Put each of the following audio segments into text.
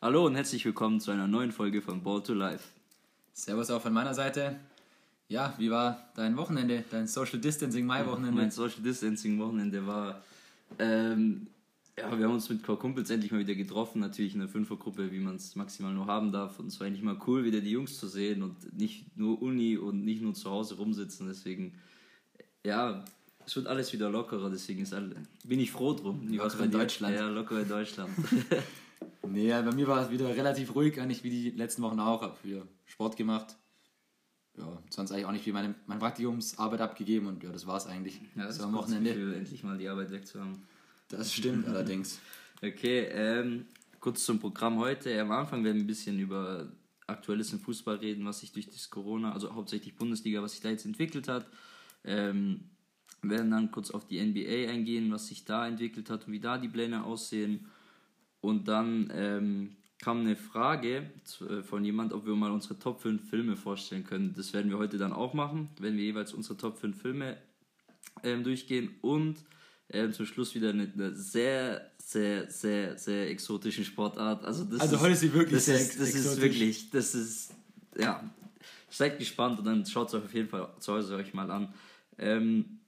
Hallo und herzlich willkommen zu einer neuen Folge von Ball to Life. Servus auch von meiner Seite. Ja, wie war dein Wochenende, dein Social Distancing Mai-Wochenende? Mein Social Distancing Wochenende war, ähm, ja, wir haben uns mit Kumpels endlich mal wieder getroffen, natürlich in der Fünfergruppe, wie man es maximal nur haben darf. Und es war eigentlich mal cool, wieder die Jungs zu sehen und nicht nur Uni und nicht nur zu Hause rumsitzen. Deswegen, ja, es wird alles wieder lockerer, deswegen ist alle, bin ich froh drum. Wie Locker in? Deutschland. Ja, locker in Deutschland. Nee, bei mir war es wieder relativ ruhig, eigentlich wie die letzten Wochen auch. Hab wieder Sport gemacht. Ja, sonst eigentlich auch nicht wie meine, meine Praktikumsarbeit abgegeben und ja, das war es eigentlich. ja, das so am Wochenende. Gefühl, endlich mal die Arbeit wegzuhaben. Das stimmt allerdings. Okay, ähm, kurz zum Programm heute. Am Anfang werden wir ein bisschen über Aktuelles im Fußball reden, was sich durch das Corona, also hauptsächlich Bundesliga, was sich da jetzt entwickelt hat. Ähm, werden dann kurz auf die NBA eingehen, was sich da entwickelt hat und wie da die Pläne aussehen. Und dann ähm, kam eine Frage äh, von jemand, ob wir mal unsere Top 5 Filme vorstellen können. Das werden wir heute dann auch machen, wenn wir jeweils unsere Top 5 Filme ähm, durchgehen und ähm, zum Schluss wieder eine, eine sehr, sehr, sehr, sehr exotische Sportart. Also, das Also heute ist sie wirklich das sehr ist, das ist exotisch. wirklich, das ist, ja, seid gespannt und dann schaut es euch auf jeden Fall zu Hause euch mal an. Ähm,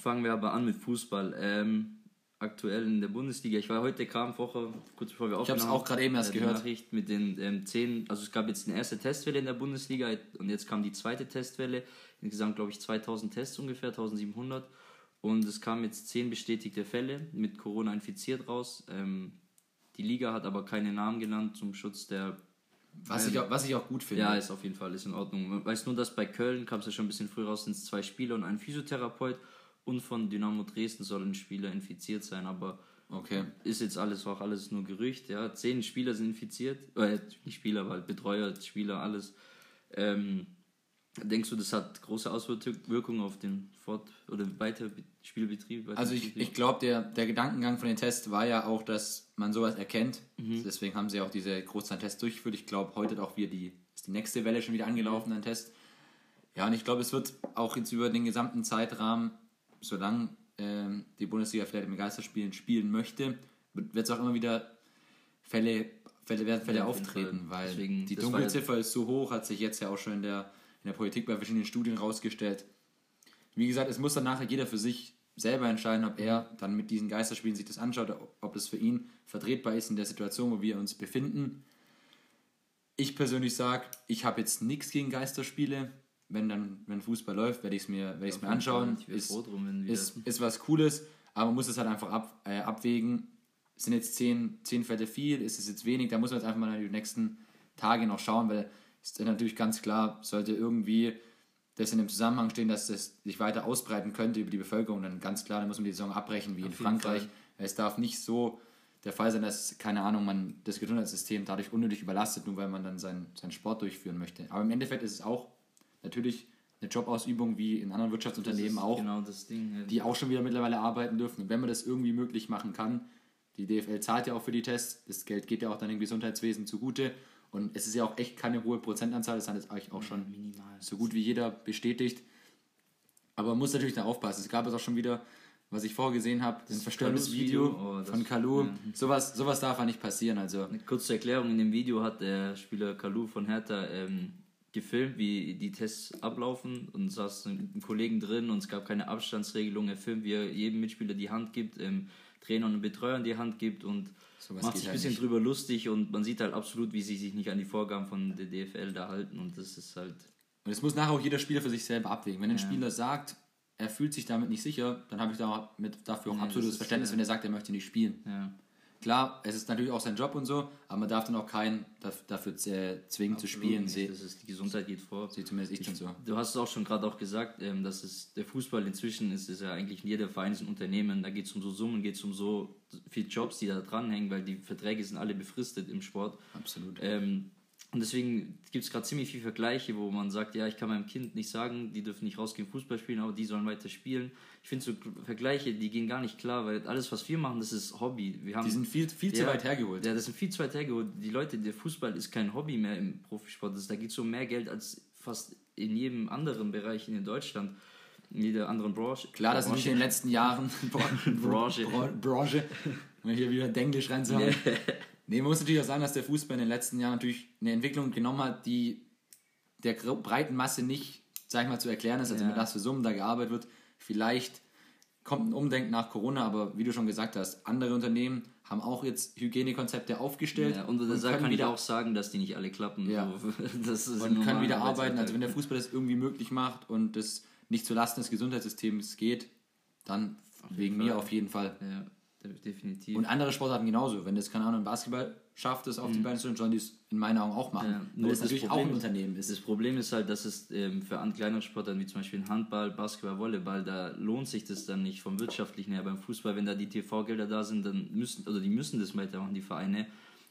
fangen wir aber an mit Fußball. Ähm, aktuell in der Bundesliga. Ich war heute Kramwoche, kurz bevor wir Ich hab's aufgenommen auch gerade eben erst äh, die gehört. Nachricht mit den ähm, zehn, also es gab jetzt eine erste Testwelle in der Bundesliga und jetzt kam die zweite Testwelle. Insgesamt glaube ich 2000 Tests ungefähr, 1700. Und es kamen jetzt zehn bestätigte Fälle mit Corona infiziert raus. Ähm, die Liga hat aber keine Namen genannt zum Schutz der Was ich auch, was ich auch gut finde. ja, ist auf jeden Fall ist in Ordnung. Man weiß nur, dass bei Köln kam es ja schon ein bisschen früh raus, sind es zwei Spieler und ein Physiotherapeut und von Dynamo Dresden soll ein Spieler infiziert sein, aber Okay. ist jetzt alles auch alles nur Gerücht. Ja, zehn Spieler sind infiziert, äh, nicht Spieler, aber halt Betreuer, Spieler, alles. Ähm, denkst du, das hat große Auswirkungen auf den Fort- oder weiter Spielbetrieb? Also ich, ich glaube, der, der Gedankengang von den Tests war ja auch, dass man sowas erkennt. Mhm. Deswegen haben sie auch diese Großzahltests durchgeführt. Ich glaube, heute hat auch wieder die, ist die nächste Welle schon wieder angelaufen, ein Test. Ja, und ich glaube, es wird auch jetzt über den gesamten Zeitrahmen, solange ähm, die Bundesliga vielleicht im Geisterspielen spielen möchte, wird es auch immer wieder Fälle, Fälle werden Fälle Ja, auftreten, weil Deswegen, die Dunkelziffer ist so hoch, hat sich jetzt ja auch schon in der, in der Politik bei verschiedenen Studien rausgestellt. Wie gesagt, es muss dann nachher jeder für sich selber entscheiden, ob er dann mit diesen Geisterspielen sich das anschaut, ob- ob das für ihn vertretbar ist in der Situation, wo wir uns befinden. Ich persönlich sage, ich habe jetzt nichts gegen Geisterspiele. Wenn dann, wenn Fußball läuft, werde ich es mir, werde ich's mir anschauen. Ich Ist, froh drum, wenn wir ist, ist was Cooles, aber man muss es halt einfach ab, äh, abwägen. Sind jetzt zehn, zehn Fälle viel, ist es jetzt wenig? Da muss man jetzt einfach mal die nächsten Tage noch schauen, weil ist natürlich ganz klar, sollte irgendwie das in dem Zusammenhang stehen, dass das sich weiter ausbreiten könnte über die Bevölkerung, dann ganz klar, dann muss man die Saison abbrechen, wie in jeden Frankreich. Fall. Es darf nicht so der Fall sein, dass, keine Ahnung, man das Gesundheitssystem dadurch unnötig überlastet, nur weil man dann seinen, seinen Sport durchführen möchte. Aber im Endeffekt ist es auch natürlich eine Jobausübung wie in anderen Wirtschaftsunternehmen auch Genau das Ding. die auch schon wieder mittlerweile arbeiten dürfen. Und wenn man das irgendwie möglich machen kann, die DFL zahlt ja auch für die Tests, das Geld geht ja auch dann dem Gesundheitswesen zugute. Und es ist ja auch echt keine hohe Prozentanzahl, das hat jetzt eigentlich auch schon minimal. so gut wie jeder bestätigt. Aber man muss natürlich da aufpassen. Es gab es auch schon wieder, was ich vorher gesehen habe, ein verstörendes Video Video, oh, das- von Kalu. ja. Sowas, sowas darf ja nicht passieren. Also Eine kurze Erklärung, in dem Video hat der Spieler Kalu von Hertha ähm, gefilmt, wie die Tests ablaufen und saß ein Kollegen drin und es gab keine Abstandsregelung. Er filmt, wie er jedem Mitspieler die Hand gibt, ähm, Trainer und Betreuern die Hand gibt und Sowas macht sich ein halt bisschen nicht. drüber lustig und man sieht halt absolut, wie sie sich nicht an die Vorgaben von der DFL da halten und das ist halt Und es muss nachher auch jeder Spieler für sich selber abwägen. Wenn ein Spieler sagt, er fühlt sich damit nicht sicher, dann habe ich da mit, dafür auch Nee, absolutes ist, Verständnis, äh, wenn er sagt, er möchte nicht spielen. ja. Klar, es ist natürlich auch sein Job und so, aber man darf dann auch keinen daf- dafür zwingen zu spielen. Absolut nicht. Das ist, die Gesundheit geht vor. seh zumindest ich schon so. Du hast es auch schon gerade auch gesagt, ähm, dass es der Fußball inzwischen ist, ist ja eigentlich jeder Verein ist ein Unternehmen. Da geht es um so Summen, geht es um so viele Jobs, die da dranhängen, weil die Verträge sind alle befristet im Sport. Absolut. Ähm, und deswegen gibt es gerade ziemlich viele Vergleiche, wo man sagt, ja, ich kann meinem Kind nicht sagen, die dürfen nicht rausgehen Fußball spielen, aber die sollen weiter spielen. Ich finde so Vergleiche, die gehen gar nicht klar, weil alles, was wir machen, das ist Hobby. Wir haben Die sind viel, viel zu ja, weit hergeholt. Ja, das sind viel zu weit hergeholt. Die Leute, der Fußball ist kein Hobby mehr im Profisport. Das, da geht es um mehr Geld als fast in jedem anderen Bereich in Deutschland, in jeder anderen Branche. Klar, dass Branche, nicht in den letzten Jahren Branche. Bra- Branche, um hier wieder Denglisch reinzuhauen. Nee, man muss natürlich auch sagen, dass der Fußball in den letzten Jahren natürlich eine Entwicklung genommen hat, die der breiten Masse nicht, sag ich mal, zu erklären ist, also Ja. mit was für Summen da gearbeitet wird. Vielleicht kommt ein Umdenken nach Corona, aber wie du schon gesagt hast, andere Unternehmen haben auch jetzt Hygienekonzepte aufgestellt Ja, und da kann ich wieder- auch sagen, dass die nicht alle klappen. Ja. So, und können wieder arbeiten. Also wenn der Fußball das irgendwie möglich macht und das nicht zulasten des Gesundheitssystems geht, dann wegen mir auf jeden Fall. Ja, definitiv. Und andere Sportarten genauso. Wenn das, keine Ahnung, Basketball schafft, es auf die Beine zu stellen, sollen die es in meinen Augen auch machen. Mhm. Ja, Weil das natürlich auch ein Unternehmen ist. Das Problem ist halt, dass es ähm, für kleinere Sportarten wie zum Beispiel Handball, Basketball, Volleyball, da lohnt sich das dann nicht vom wirtschaftlichen her. Beim Fußball, wenn da die TV-Gelder da sind, dann müssen, oder die müssen das weitermachen, die Vereine.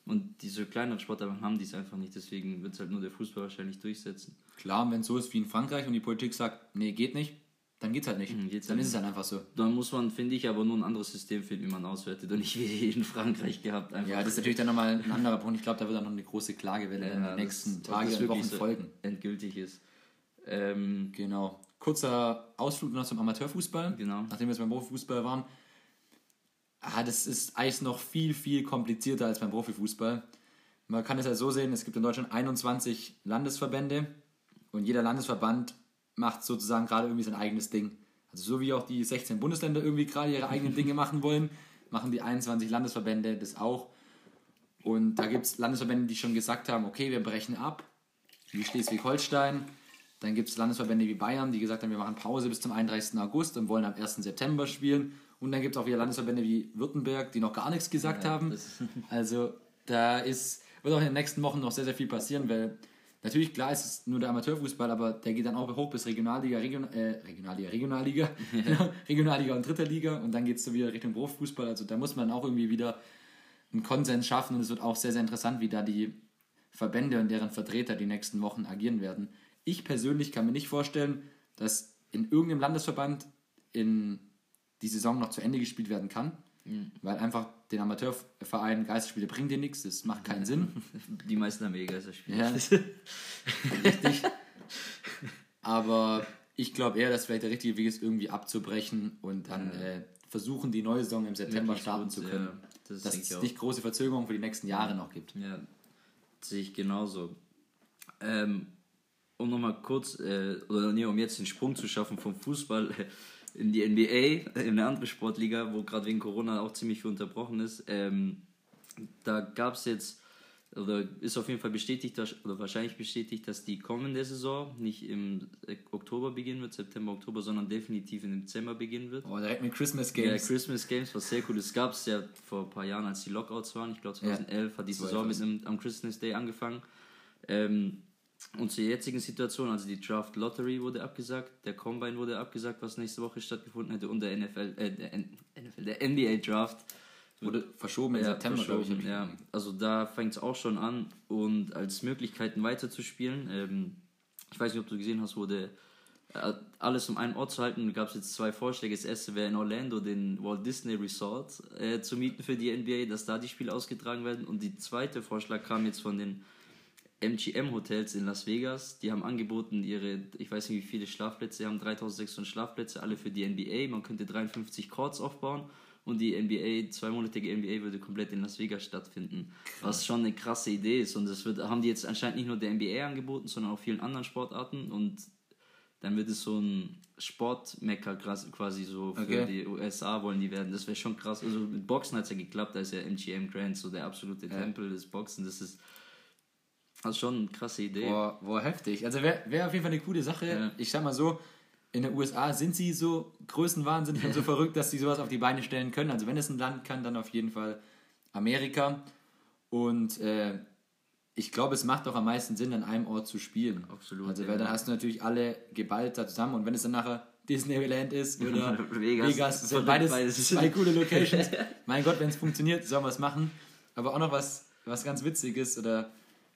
Und diese kleineren Sportarten haben die es einfach nicht, deswegen wird es halt nur der Fußball wahrscheinlich durchsetzen. Klar, wenn es so ist wie in Frankreich und die Politik sagt, nee, geht nicht, dann geht's halt nicht. Mhm, geht's dann halt ist es halt einfach so. Dann muss man, finde ich, aber nur ein anderes System finden, wie man auswertet und nicht wie in Frankreich gehabt. Einfach. Ja, das ist natürlich dann nochmal ein anderer Punkt. Ich glaube, da wird dann noch eine große Klagewelle in Ja, den nächsten Tagen und Wochen so folgen. Endgültig ist. Ähm, Genau. Kurzer Ausflug noch zum Amateurfußball. Genau. Nachdem wir jetzt beim Profifußball waren. Ah, das ist eigentlich noch viel, viel komplizierter als beim Profifußball. Man kann es ja so sehen, es gibt in Deutschland 21 Landesverbände und jeder Landesverband macht sozusagen gerade irgendwie sein eigenes Ding. Also so wie auch die 16 Bundesländer irgendwie gerade ihre eigenen Dinge machen wollen, machen die 21 Landesverbände das auch. Und da gibt es Landesverbände, die schon gesagt haben, okay, wir brechen ab, wie Schleswig-Holstein. Dann gibt es Landesverbände wie Bayern, die gesagt haben, wir machen Pause bis zum 31. August und wollen am 1. September spielen. Und dann gibt es auch wieder Landesverbände wie Württemberg, die noch gar nichts gesagt Ja, haben. Also da ist, wird auch in den nächsten Wochen noch sehr, sehr viel passieren, weil natürlich, klar ist es nur der Amateurfußball, aber der geht dann auch hoch bis Regionalliga, Region, äh, Regionalliga, Regionalliga, Regionalliga und dritter Liga und dann geht es so wieder Richtung Profifußball. Also da muss man auch irgendwie wieder einen Konsens schaffen und es wird auch sehr, sehr interessant, wie da die Verbände und deren Vertreter die nächsten Wochen agieren werden. Ich persönlich kann mir nicht vorstellen, dass in irgendeinem Landesverband in die Saison noch zu Ende gespielt werden kann, weil einfach den Amateurverein Geisterspiele bringt dir nichts, das macht keinen Sinn. die meisten haben eh Geisterspiele. Ja. Richtig. Aber ich glaube eher, dass vielleicht der richtige Weg ist, irgendwie abzubrechen und dann äh, versuchen, die neue Saison im September Wirklich starten gut, zu können. ja, das dass es nicht große Verzögerungen für die nächsten Jahre noch gibt. Ja, sehe ich genauso. Ähm, um nochmal kurz, äh, oder nee, um jetzt den Sprung zu schaffen vom Fußball in die NBA, in eine andere Sportliga, wo gerade wegen Corona auch ziemlich viel unterbrochen ist. Ähm, da gab es jetzt, oder ist auf jeden Fall bestätigt, oder wahrscheinlich bestätigt, dass die kommende Saison nicht im Oktober beginnen wird, September, Oktober, sondern definitiv im Dezember beginnen wird. Oh, direkt mit Christmas Ja, Games. Christmas Games war sehr cool. Das gab es ja vor ein paar Jahren, als die Lockouts waren. Ich glaube 2011 hat die so Saison mit einem, am Christmas Day angefangen. Ähm, und zur jetzigen Situation, also die Draft Lottery wurde abgesagt, der Combine wurde abgesagt, was nächste Woche stattgefunden hätte, und der NFL, äh, der N- NFL, der NBA Draft Wurde verschoben im ja, September, glaube ich. verschoben, ja. Also da fängt es auch schon an und als Möglichkeiten weiterzuspielen. Ähm, ich weiß nicht, ob du gesehen hast, wurde äh, alles um einen Ort zu halten. Gab es jetzt zwei Vorschläge. Das erste wäre in Orlando den Walt Disney Resort äh, zu mieten für die NBA, dass da die Spiele ausgetragen werden. Und die zweite Vorschlag kam jetzt von den MGM-Hotels in Las Vegas. Die haben angeboten, ihre, ich weiß nicht wie viele Schlafplätze, haben 3600 Schlafplätze, alle für die NBA. Man könnte 53 Courts aufbauen und die NBA, zweimonatige NBA würde komplett in Las Vegas stattfinden. Was schon eine krasse Idee ist. Und das wird, haben die jetzt anscheinend nicht nur der NBA angeboten, sondern auch vielen anderen Sportarten. Und dann wird es so ein Sportmecker krass- quasi so für Okay. die USA wollen die werden. Das wäre schon krass. Also mit Boxen hat es ja geklappt, da ist ja MGM Grand so der absolute Tempel des Boxen. Das ist also schon eine krasse Idee. Boah, boah heftig. Also wäre wär auf jeden Fall eine coole Sache. Ja. Ich sag mal so, in den USA sind sie so größenwahnsinnig und so verrückt, dass sie sowas auf die Beine stellen können. Also wenn es ein Land kann, dann auf jeden Fall Amerika. Und äh, ich glaube, es macht auch am meisten Sinn, an einem Ort zu spielen. Absolut, Also ja. weil dann hast du natürlich alle geballt da zusammen und wenn es dann nachher Disneyland ist oder Vegas. Vegas, das sind beides, beides. zwei coole Locations. mein Gott, wenn es funktioniert, sollen wir es machen. Aber auch noch was, was ganz Witziges oder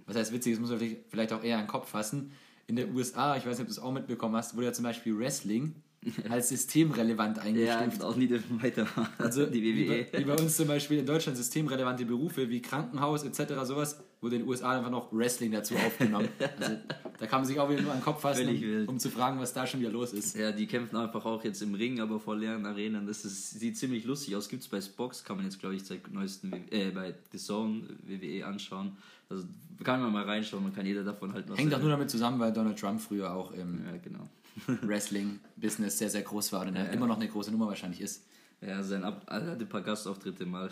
was heißt Witziges, muss man vielleicht- auch eher an den Kopf fassen. In der USA, ich weiß nicht, ob du es auch mitbekommen hast, wurde ja zum Beispiel Wrestling als systemrelevant ja, eingestuft. auch nie dürfen weitermachen. Also die wie WWE. bei, wie bei uns zum Beispiel in Deutschland systemrelevante Berufe wie Krankenhaus etc. sowas wurde in den USA einfach noch Wrestling dazu aufgenommen. Also, da kann man sich auch wieder nur an den Kopf fassen, um, um zu fragen, was da schon wieder los ist. Ja, die kämpfen einfach auch jetzt im Ring, aber vor leeren Arenen. Das ist, sieht ziemlich lustig aus. Gibt es bei Spox, kann man jetzt, glaube ich, seit neuesten, äh, bei The Zone WWE anschauen. Also kann man mal reinschauen, man kann jeder davon halt was Hängt auch nur damit zusammen, weil Donald Trump früher auch im Ja, genau. Wrestling-Business sehr, sehr groß war und er immer noch eine große Nummer wahrscheinlich ist. Ja, sein Ab er hatte ein paar Gastauftritte mal.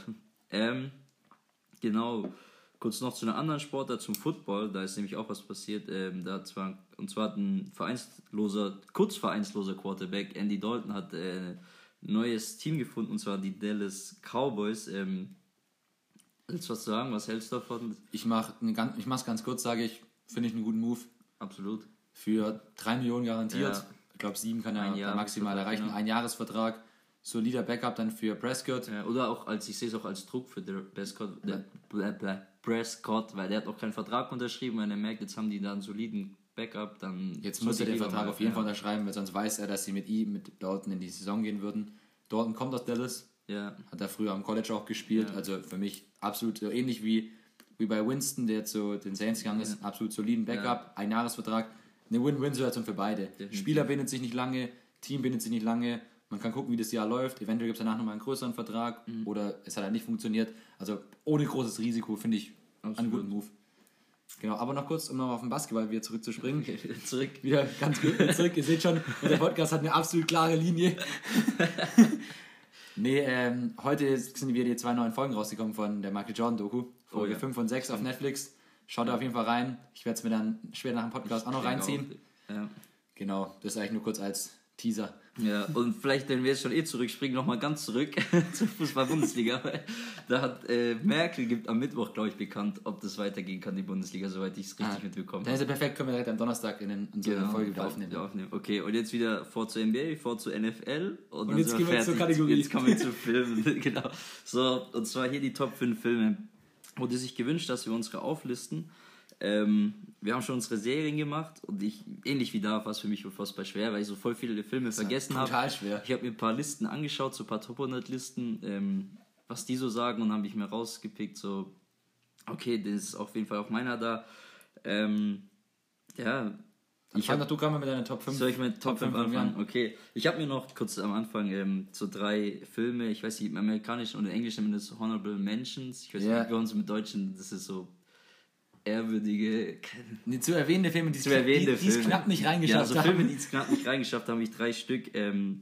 Ähm, genau. Kurz noch zu einer anderen Sportart, zum Football. Da ist nämlich auch was passiert. Ähm, da zwar, und zwar hat ein vereinsloser, kurz vereinsloser Quarterback, Andy Dalton, hat äh, ein neues Team gefunden, und zwar die Dallas Cowboys. Ähm, willst du was sagen? Was hältst du davon? Ich mache ich mach's ganz kurz, sage ich, finde ich einen guten Move. Absolut. Für 3 Millionen garantiert. Ja. Ich glaube, 7 kann er Jahr maximal erreichen. Ein Jahresvertrag. Solider Backup dann für Prescott. Ja, oder auch als, ich sehe es auch als Druck für der Prescott, der, bla, bla, Prescott, weil der hat auch keinen Vertrag unterschrieben, wenn er merkt, jetzt haben die da einen soliden Backup, dann. Jetzt muss er den Vertrag mal- auf jeden ja. Fall unterschreiben, weil sonst weiß er, dass sie mit ihm, mit Dalton in die Saison gehen würden. Dalton kommt aus Dallas, Ja, hat er früher am College auch gespielt. Also für mich absolut so ähnlich wie, wie bei Winston, der zu den Saints gegangen ist. Absolut soliden Backup, ein Jahresvertrag. Eine Win-Win-Situation für beide. Spieler bindet sich nicht lange, Team bindet sich nicht lange. Man kann gucken, wie das Jahr läuft. Eventuell gibt es danach nochmal einen größeren Vertrag Mhm. oder es hat halt nicht funktioniert. Also ohne großes Risiko finde ich einen Absolut. guten Move. Genau, aber noch kurz, um nochmal auf den Basketball wieder zurückzuspringen. okay, zurück. Wieder ganz gut zurück. Ihr seht schon, unser Podcast hat eine absolut klare Linie. nee, ähm, heute sind wieder die zwei neuen Folgen rausgekommen von der Michael Jordan Doku. Folge Oh ja. 5 und 6 auf Netflix. Schaut da auf jeden Fall rein. Ich werde es mir dann später nach dem Podcast auch noch reinziehen. Ja. Genau, das ist eigentlich nur kurz als Teaser. ja, und vielleicht, wenn wir jetzt schon eh zurückspringen, nochmal ganz zurück zur Fußball-Bundesliga. Da hat äh, Merkel gibt am Mittwoch, glaube ich, bekannt, ob das weitergehen kann, die Bundesliga, soweit ich es richtig mitbekommen Dann ist ja perfekt, können wir direkt am Donnerstag in den, unsere Genau, Folge wieder aufnehmen. wieder aufnehmen. Okay, und jetzt wieder vor zur NBA, vor zur NFL. Und, dann jetzt gehen wir zur Kategorie. Jetzt kommen wir zu Filmen. genau. So, und zwar hier die Top 5 Filme, die sich gewünscht, dass wir unsere auflisten. Ähm, wir haben schon unsere Serien gemacht und ich, ähnlich wie da, war es für mich unfassbar schwer, weil ich so voll viele Filme vergessen habe. Total schwer. Ich habe mir ein paar Listen angeschaut, so ein paar Top 100 Listen, ähm, was die so sagen und habe ich mir rausgepickt, so, okay, das ist auf jeden Fall auch meiner da. Ähm, ja, Ich fand du mal mit deiner Top 5. soll ich mit Top 5 fünf anfangen? Okay. Ich habe mir noch kurz am Anfang ähm, so drei Filme, ich weiß nicht, im Amerikanischen und im Englischen wir das Honorable Mentions. Ich weiß Ja. nicht, bei uns im Deutschen, das ist so ehrwürdige, Nee, zu erwähnende Filme, die es zu erwähnende die, die es Filme. knapp nicht Ja, reingeschafft also haben. Filme, die es knapp nicht reingeschafft haben, habe ich drei Stück. Ähm,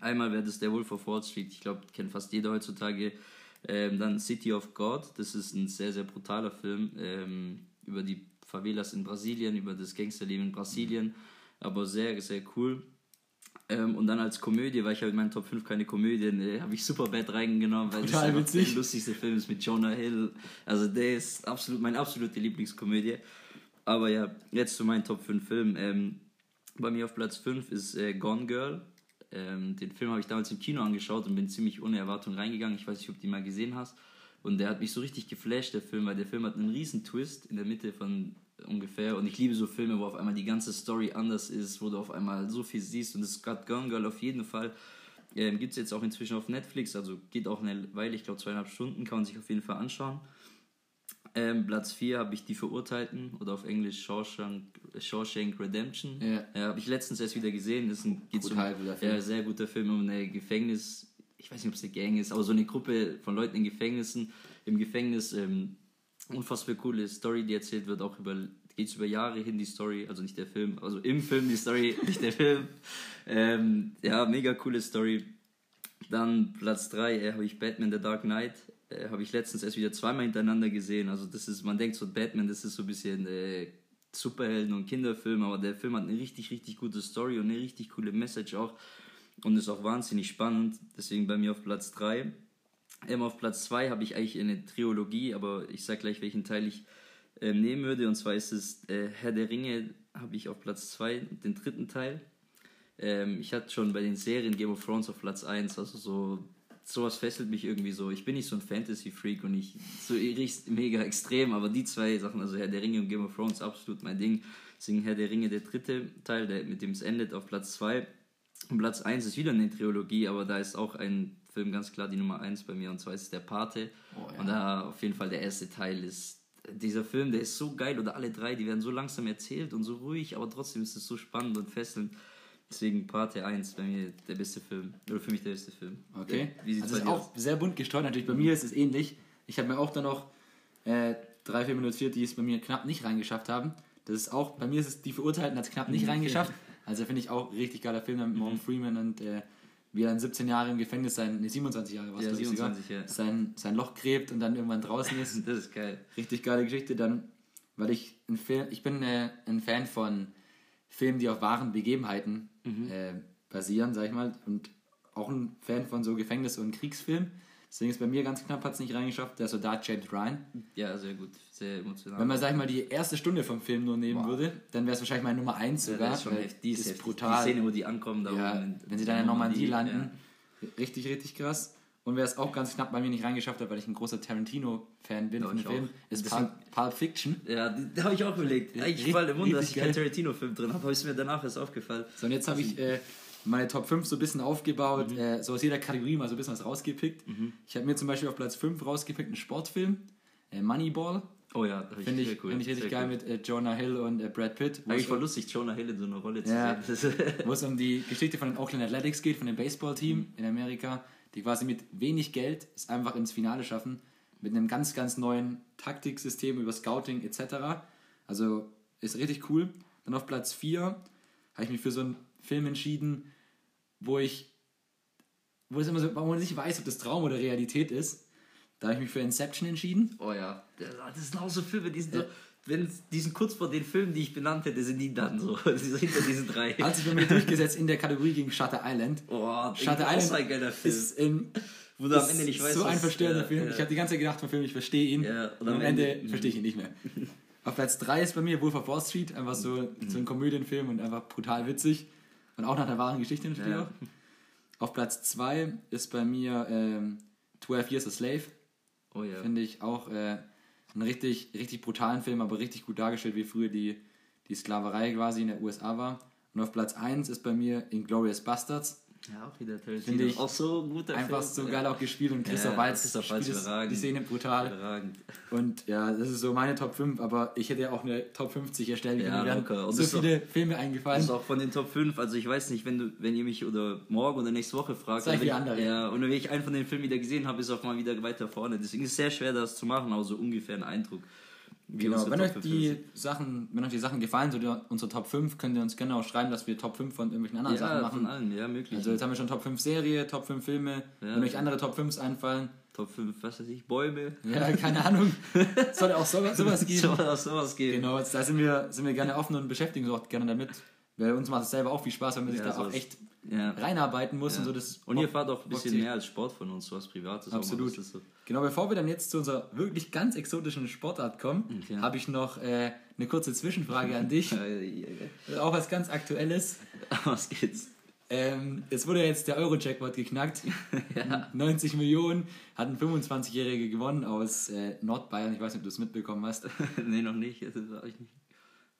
einmal wäre das der Wolf of Wall Street, ich glaube, kennt fast jeder heutzutage. Ähm, dann City of God, das ist ein sehr, sehr brutaler Film ähm, über die Favelas in Brasilien, über das Gangsterleben in Brasilien, aber sehr, sehr cool. Ähm, und dann als Komödie, weil ich habe in meinen Top 5 keine Komödien, äh, habe ich Superbad reingenommen, weil das Total witzig. der lustigste Film ist mit Jonah Hill. Also der ist absolut meine absolute Lieblingskomödie. Aber ja, jetzt zu meinen Top 5 Filmen. Ähm, bei mir auf Platz 5 ist äh, Gone Girl. Ähm, den Film habe ich damals im Kino angeschaut und bin ziemlich ohne Erwartung reingegangen. Ich weiß nicht, ob du die mal gesehen hast. Und der hat mich so richtig geflasht, der Film, weil der Film hat einen riesen Twist in der Mitte von ungefähr. Und ich liebe so Filme, wo auf einmal die ganze Story anders ist, wo du auf einmal so viel siehst. Und das ist gerade Gone Girl auf jeden Fall. Ähm, Gibt es jetzt auch inzwischen auf Netflix, also geht auch eine Weile, ich glaube zweieinhalb Stunden, kann man sich auf jeden Fall anschauen. Ähm, Platz 4 habe ich Die Verurteilten oder auf Englisch Shawshank, Shawshank Redemption. Ja. habe ich letztens erst wieder gesehen. Das ist ein geht's Brutal um. Ja, sehr guter Film um eine Gefängnis. Ich weiß nicht, ob es eine Gang ist, aber so eine Gruppe von Leuten in Gefängnissen. Im Gefängnis ähm, unfassbar coole Story, die erzählt wird, auch über geht's über Jahre hin die Story, also nicht der Film, also im Film die Story, nicht der Film. Ähm, ja, mega coole Story. Dann Platz 3 äh, habe ich Batman The Dark Knight. Äh, habe ich letztens erst wieder zweimal hintereinander gesehen. Also das ist, man denkt so, Batman, das ist so ein bisschen äh, Superhelden- und Kinderfilm, aber der Film hat eine richtig, richtig gute Story und eine richtig coole Message auch. Und ist auch wahnsinnig spannend. Deswegen bei mir auf Platz 3. Ähm, auf Platz 2 habe ich eigentlich eine Trilogie, aber ich sage gleich, welchen Teil ich ähm, nehmen würde. Und zwar ist es äh, Herr der Ringe, habe ich auf Platz 2, den dritten Teil. Ähm, ich hatte schon bei den Serien Game of Thrones auf Platz 1, also so sowas fesselt mich irgendwie so. Ich bin nicht so ein Fantasy-Freak und ich so richtig mega extrem, aber die zwei Sachen, also Herr der Ringe und Game of Thrones, absolut mein Ding. Deswegen Herr der Ringe, der dritte Teil, der, mit dem es endet, auf Platz 2. Und Platz 1 ist wieder eine Trilogie, aber da ist auch ein Film ganz klar die Nummer 1 bei mir und zwar ist es der Pate. Oh, ja. Und da auf jeden Fall der erste Teil ist dieser Film, der ist so geil, oder alle drei, die werden so langsam erzählt und so ruhig, aber trotzdem ist es so spannend und fesselnd. Deswegen Parte 1 bei mir der beste Film. Oder für mich der beste Film. Okay. Wie sieht's also ist auch sehr bunt gestreut. Natürlich bei mir ist es ähnlich. Ich habe mir auch dann noch äh, drei Filme notiert, die es bei mir knapp nicht reingeschafft haben. Das ist auch, bei mir ist es die Verurteilten hat es knapp nicht reingeschafft. Also finde ich auch richtig geiler Film mit Morgan Freeman und äh, wie er dann 17 Jahre im Gefängnis sein, nee, 27 Jahre war es Ja, glaub ich, sogar, 27, ja. sein, sein Loch gräbt und dann irgendwann draußen ist. Das ist geil. richtig geile Geschichte. Dann, weil ich ein Film, ich bin äh, ein Fan von Filmen, die auf wahren Begebenheiten äh, basieren, sag ich mal, und auch ein Fan von so Gefängnis- und Kriegsfilmen. Deswegen ist bei mir ganz knapp hat es nicht reingeschafft, der Soldat James Ryan. Ja, sehr gut. Sehr emotional. Wenn man, sag ich mal, die erste Stunde vom Film nur nehmen würde, dann wäre es wahrscheinlich meine Nummer 1 ja, sogar. das ist schon heftig. Die ist, heftig. brutal. Die Szene, wo die ankommen, da Ja, oben wenn sie dann in Normandie Normandie, landen. Richtig, richtig krass. Und wer es auch ganz knapp bei mir nicht reingeschafft hat, weil ich ein großer Tarantino-Fan bin Ja, von dem ich Film, ist Deswegen- Pulp, Fiction. Ja, ja da habe ich auch überlegt. Eigentlich voll im Wunder, dass ich keinen. Tarantino-Film drin habe. Aber ist mir danach erst aufgefallen. So, und jetzt habe ich äh, meine Top 5 so ein bisschen aufgebaut, Mhm. äh, so aus jeder Kategorie mal so ein bisschen was rausgepickt. Ich habe mir zum Beispiel auf Platz 5 rausgepickt einen Sportfilm, äh, Moneyball. Oh ja, Finde ich, cool. find ich richtig sehr geil cool. mit äh, Jonah Hill und äh, Brad Pitt. Wo Eigentlich es, voll lustig, Jonah Hill in so einer Rolle zu Ja. sehen. Wo es um die Geschichte von den Oakland Athletics geht, von dem Baseballteam Mhm. in Amerika, die quasi mit wenig Geld es einfach ins Finale schaffen, mit einem ganz, ganz neuen Taktiksystem über Scouting etc. Also ist richtig cool. Dann auf Platz 4 habe ich mich für so einen Film entschieden, wo ich, wo es immer so, wo man nicht weiß, ob das Traum oder Realität ist. Da habe ich mich für Inception entschieden. oh ja, das sind auch so Filme, die sind so, wenn die sind kurz vor den Filmen, die ich benannt hätte, sind die dann so. Die sind hinter diesen drei. Hat sich bei mir durchgesetzt in der Kategorie gegen Shutter Island. Oh, Shutter Island so ein geiler Film. ist, in, Wo du am ist Ende nicht weißt, so ein verstörender ja, Film. ja. Ich habe die ganze Zeit gedacht vom Film, ich verstehe ihn. Ja, und am Ende, verstehe ich ihn nicht mehr. Auf Platz 3 ist bei mir Wolf of Wall Street, einfach so, so ein Komödienfilm und einfach brutal witzig. Und auch nach der wahren Geschichte natürlich Ja. auch. Auf Platz 2 ist bei mir ähm, 12 Years a Slave. Oh ja. Finde ich auch äh, einen richtig, richtig brutalen Film, aber richtig gut dargestellt, wie früher die, die Sklaverei quasi in der USA war. Und auf Platz 1 ist bei mir Inglourious Bastards. Ja, auch wieder Tarantino. Finde ich auch so guter Einfach Film. so geil auch gespielt und Christoph Ja, Waltz Christoph Waltz überragend. die Szene brutal. Überragend. Und ja, das ist so meine Top 5, aber ich hätte ja auch eine Top 50 erstellt. Ja, mir wären locker. Und so viele Filme Das eingefallen. ist auch von den Top 5, also ich weiß nicht, wenn du, wenn ihr mich oder morgen oder nächste Woche fragt, ich wie wenn andere. ja, und wenn ich einen von den Filmen wieder gesehen habe, ist auch mal wieder weiter vorne. Deswegen ist es sehr schwer, das zu machen, aber so ungefähr ein Eindruck. Genau, wenn euch 5 die. Sachen, wenn euch die Sachen gefallen, so die, unsere Top 5, könnt ihr uns gerne auch schreiben, dass wir Top 5 von irgendwelchen anderen Sachen ja, machen. von allen, ja, möglich. Also jetzt haben wir schon Top 5 Serie, Top 5 Filme. Ja. Wenn euch andere Top 5s einfallen, Top 5, was weiß ich, Bäume. ja, keine Ahnung. Soll auch sowas, sowas geben. Soll auch sowas geben. Genau, da sind wir, sind wir gerne offen und beschäftigen uns auch gerne damit. Weil uns macht es selber auch viel Spaß, wenn man sich Ja, da auch echt Ja. reinarbeiten muss Ja. und so. Das Und ihr fahrt auch ein bisschen mehr als Sport von uns, so was Privates. mal, Absolut. ist so. Genau, bevor wir dann jetzt zu unserer wirklich ganz exotischen Sportart kommen, Okay. habe ich noch äh, eine kurze Zwischenfrage an dich. Ja, ja, ja, ja. Auch was ganz Aktuelles. Was geht's? Ähm, es wurde ja jetzt der Euro-Jackpot geknackt. 90 Millionen hat ein 25-Jähriger gewonnen aus äh, Nordbayern. Ich weiß nicht, ob du es mitbekommen hast. nee, noch nicht. Das war ich nicht.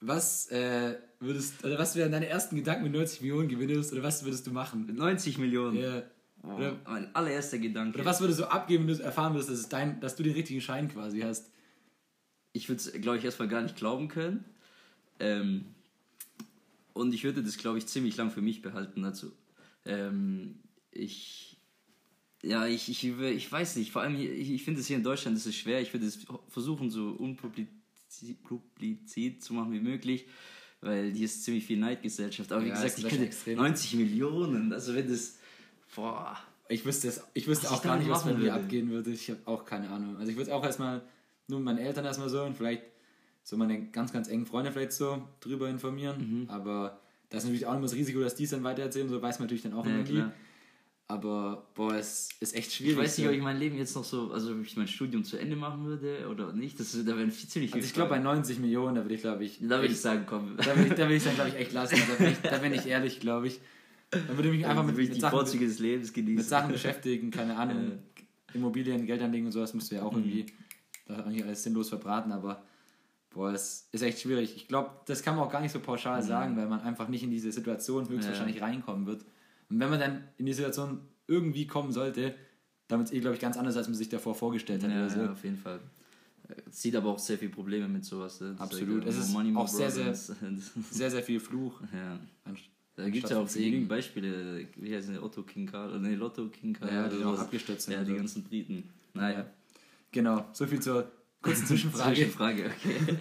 Was äh, würdest, oder was wären deine ersten Gedanken, wenn du 90 Millionen gewinnst? Oder was würdest du machen? Mit 90 Millionen. Ja. Oh, Oder, mein allererster Gedanke. oder was würdest du abgeben, wenn du erfahren würdest, dass, es dein, dass du den richtigen Schein quasi hast? ich würde es, glaube ich, erstmal gar nicht glauben können. Ähm, und ich würde das, glaube ich, ziemlich lang für mich behalten. Also, ähm, ich, ja, ich, ich, ich weiß nicht, vor allem, hier, ich, ich finde es hier in Deutschland das ist schwer. Ich würde es versuchen, so unpubliziert publiziert zu machen wie möglich, weil hier ist ziemlich viel Neidgesellschaft. Aber wie Ja, gesagt, ich könnte extrem. 90 Millionen, also wenn das, boah, Ich wüsste, es, ich wüsste Was auch ich gar nicht, was mit mir abgehen würde. Ich habe auch keine Ahnung. Also ich würde auch erstmal nur mit meinen Eltern erstmal so und vielleicht so meine ganz, ganz engen Freunde vielleicht so drüber informieren. Mhm. Aber da ist natürlich auch immer das Risiko, dass die es dann weitererzählen, so weiß man natürlich dann auch Ja, immer nie. klar. Aber boah, es ist echt schwierig. Ich weiß nicht, ob ich mein Leben jetzt noch so, also ob ich mein Studium zu Ende machen würde oder nicht. Das, da wären viel- ziemlich also ich glaube bei 90 Millionen, da würde ich glaube ich. Da würde ich sagen, komm. Da würde ich, da würde ich dann glaube ich echt lassen. Da bin ich, da bin ich ehrlich, glaube ich. Dann würde ich mich einfach mit, ich mit, die Sachen, Vorzüge des Lebens genießen. mit Sachen beschäftigen, keine Ahnung. Immobilien, Geldanlegen und sowas musst du ja auch irgendwie da eigentlich alles sinnlos verbraten, aber boah, es ist echt schwierig. Ich glaube, das kann man auch gar nicht so pauschal sagen, weil man einfach nicht in diese Situation höchstwahrscheinlich reinkommen wird. Und wenn man dann in die Situation irgendwie kommen sollte, dann wird es eh, glaube ich, ganz anders, als man sich davor vorgestellt hat Ja, oder so. ja, auf jeden Fall. Sieht aber auch sehr viele Probleme mit sowas. ne? Absolut. Es ist money, auch sehr, sehr-. Sehr, sehr viel Fluch. ja. Da gibt es ja auch genügend Beispiele, wie heißt der Otto King Karl, ne, Lotto King Karl. Ja, die oder auch abgestürzt sind Ja, die so. ganzen Briten. Naja. Genau, so viel zur kurzen Zwischenfrage. Zwischenfrage, okay.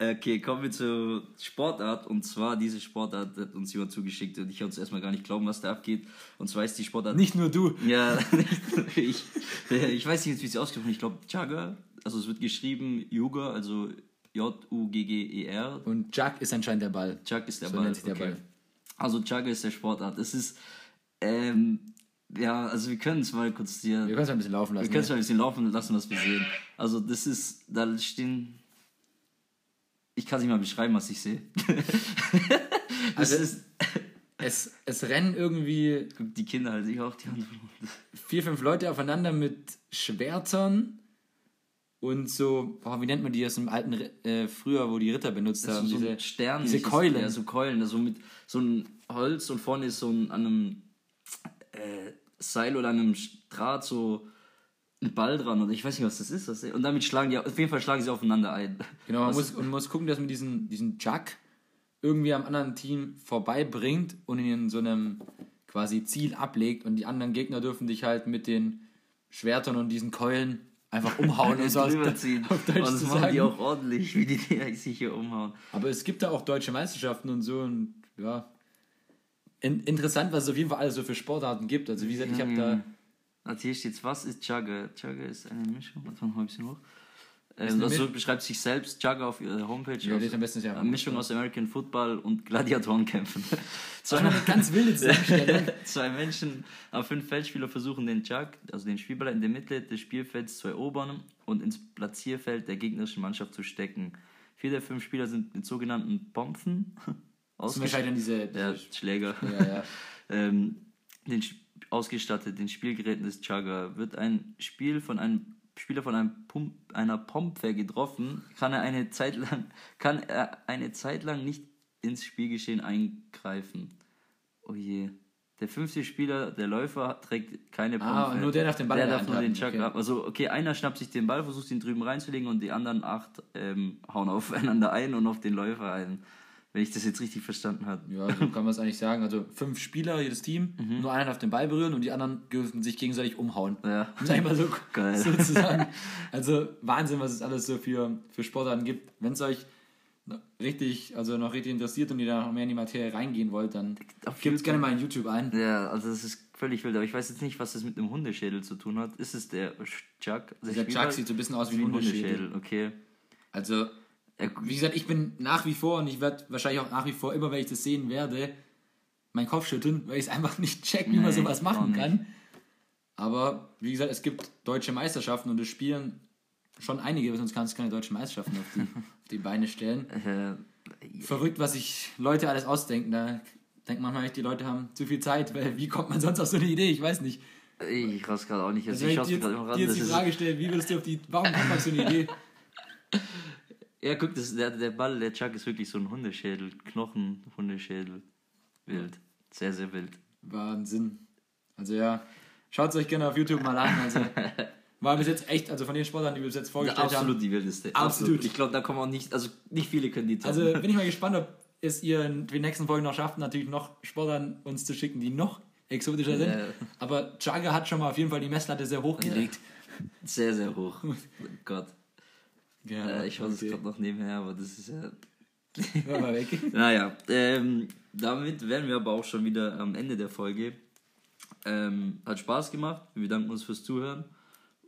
Okay, kommen wir zur Sportart. Und zwar, diese Sportart hat uns jemand zugeschickt und ich konnte es erstmal gar nicht glauben, was da abgeht. Und zwar ist die Sportart. Nicht nur du. Ja, ich. Ich weiß nicht, wie sie ausgesprochen Ich glaube, Jagger. Also, es wird geschrieben Yuga, also J-U-G-G-E-R. Und Jack ist anscheinend der Ball. Jug ist der So Ball. nennt sich der okay. Ball. Also Jugger ist der Sportart. Es ist, ähm, ja, also wir können es mal kurz hier, Wir können es mal ein bisschen laufen wir lassen. können es mal ein bisschen laufen lassen, was wir sehen. Also das ist, da stehen, ich kann es nicht mal beschreiben, was ich sehe. Also- ist, Es, es rennen irgendwie die Kinder halt sich auch die Hand. vier, fünf Leute aufeinander mit Schwertern und so, boah, wie nennt man die aus dem alten, äh, früher, wo die Ritter benutzt Das haben? so diese ein Stern. diese Keulen. Ja, so Keulen, also mit so ein Holz und vorne ist so ein, an einem äh, Seil oder an einem Draht so ein Ball dran oder ich weiß nicht, was das ist. Und damit schlagen die, auf jeden Fall schlagen sie aufeinander ein. Genau, man muss, und man muss gucken, dass man diesen, diesen Jug irgendwie am anderen Team vorbeibringt und ihn in so einem quasi Ziel ablegt und die anderen Gegner dürfen dich halt mit den Schwertern und diesen Keulen einfach umhauen und so auf, auf Deutsch und das zu machen sagen. die auch ordentlich, wie die, die sich hier umhauen. Aber es gibt da auch deutsche Meisterschaften und so und ja. In, interessant, was es auf jeden Fall alles so für Sportarten gibt. Also wie gesagt, ich habe da Also hier steht, was ist Jugger? Jugger ist eine Mischung. Warte mal ein bisschen hoch. Ähm, also Mi- beschreibt sich selbst Jugger auf ihrer Homepage. Ja, aus- das am besten ja eine Mischung aus American Football und Gladiatorenkämpfen. das war eine ganz wilde Zusammenstellung. Zwei Menschen, aber fünf Feldspieler versuchen den Jug, also den Spielball in der Mitte des Spielfelds zu erobern und ins Platzierfeld der gegnerischen Mannschaft zu stecken. Vier der fünf Spieler sind mit sogenannten Pompen Zum Beispiel dann diese, der Schläger. ja, ja. ähm, den, Sp- ausgestattet, den Spielgeräten des Jugger. Wird ein Spiel von einem Spieler von einem Pump, einer Pompe getroffen, kann er eine Zeit lang kann er eine Zeit lang nicht ins Spielgeschehen eingreifen. Oh je. Der fünfte Spieler, der Läufer, trägt keine Pompe. Ah, nur der darf den Ball Der darf nur den Jugger okay. ab. Also, okay, einer schnappt sich den Ball, versucht ihn drüben reinzulegen und die anderen acht ähm, hauen aufeinander ein und auf den Läufer ein. Wenn ich das jetzt richtig verstanden habe. Ja, so kann man es eigentlich sagen. Also fünf Spieler, jedes Team, nur einer darf den Ball berühren und die anderen dürfen sich gegenseitig umhauen. Ja. Es einmal so Geil. sozusagen. Also Wahnsinn, was es alles so für, für Sportarten gibt. Wenn es euch noch richtig, also noch richtig interessiert und ihr da noch mehr in die Materie reingehen wollt, dann Auf gebt es gerne mal in YouTube ein. Ja, also das ist völlig wild, aber ich weiß jetzt nicht, was das mit einem Hundeschädel zu tun hat. Ist es der Chuck? Also Der Chuck spiel- sieht so ein bisschen aus wie ein Hundeschädel. Hundeschädel, okay. Also, Ja, wie gesagt, ich bin nach wie vor und ich werde wahrscheinlich auch nach wie vor, immer wenn ich das sehen werde, meinen Kopf schütteln, weil ich es einfach nicht check, wie man Nee, sowas auch machen kann. Aber wie gesagt, es gibt deutsche Meisterschaften und es spielen schon einige, sonst kannst du keine deutschen Meisterschaften auf die, auf die Beine stellen. äh, Verrückt, was sich Leute alles ausdenken. Da denkt man manchmal, die Leute haben zu viel Zeit, weil wie kommt man sonst auf so eine Idee? Ich weiß nicht. ich raus gerade auch nicht. Also Also ich schaue dir, gerade immer dir ran. jetzt Das die Frage stelle, wie würdest du auf die, warum kommt man auf so eine Idee? ja, guck, das, der, der Ball, der Chuck ist wirklich so ein Hundeschädel. Knochen, Hundeschädel. Wild. Sehr, sehr wild. Wahnsinn. Also ja, schaut es euch gerne auf YouTube mal an. Also war bis jetzt echt, also von den Sportlern, die wir bis jetzt vorgestellt absolut haben. die wildeste. Absolut. Ich glaube, da kommen auch nicht, also nicht viele können die Also toppen. bin ich mal gespannt, ob es ihr in den nächsten Folgen noch schafft, natürlich noch Sportlern uns zu schicken, die noch exotischer sind. Ja. Aber Chaga hat schon mal auf jeden Fall die Messlatte sehr hoch gelegt. Sehr, sehr hoch. Gott. Ja, Äh, ich es okay. gerade noch nebenher, aber das ist ja Hör mal weg. Naja, ähm, damit wären wir aber auch schon wieder am Ende der Folge. Ähm, hat Spaß gemacht. Wir bedanken uns fürs Zuhören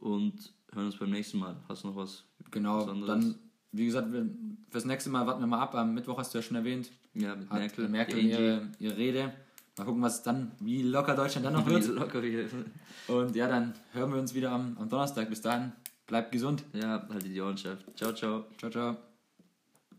und hören uns beim nächsten Mal. Hast du noch was? Genau, Besonderes? dann, wie gesagt, wir- fürs nächste Mal warten wir mal ab. Am Mittwoch hast du ja schon erwähnt, Ja, mit Merkel. Merkel, ihre, ihre Rede. Mal gucken, was dann, wie locker Deutschland dann noch Wie wird. Und ja, dann hören wir uns wieder am, am Donnerstag. Bis dahin, bleibt gesund. Ja, haltet die Ohren steif. Ciao, ciao. Ciao, ciao.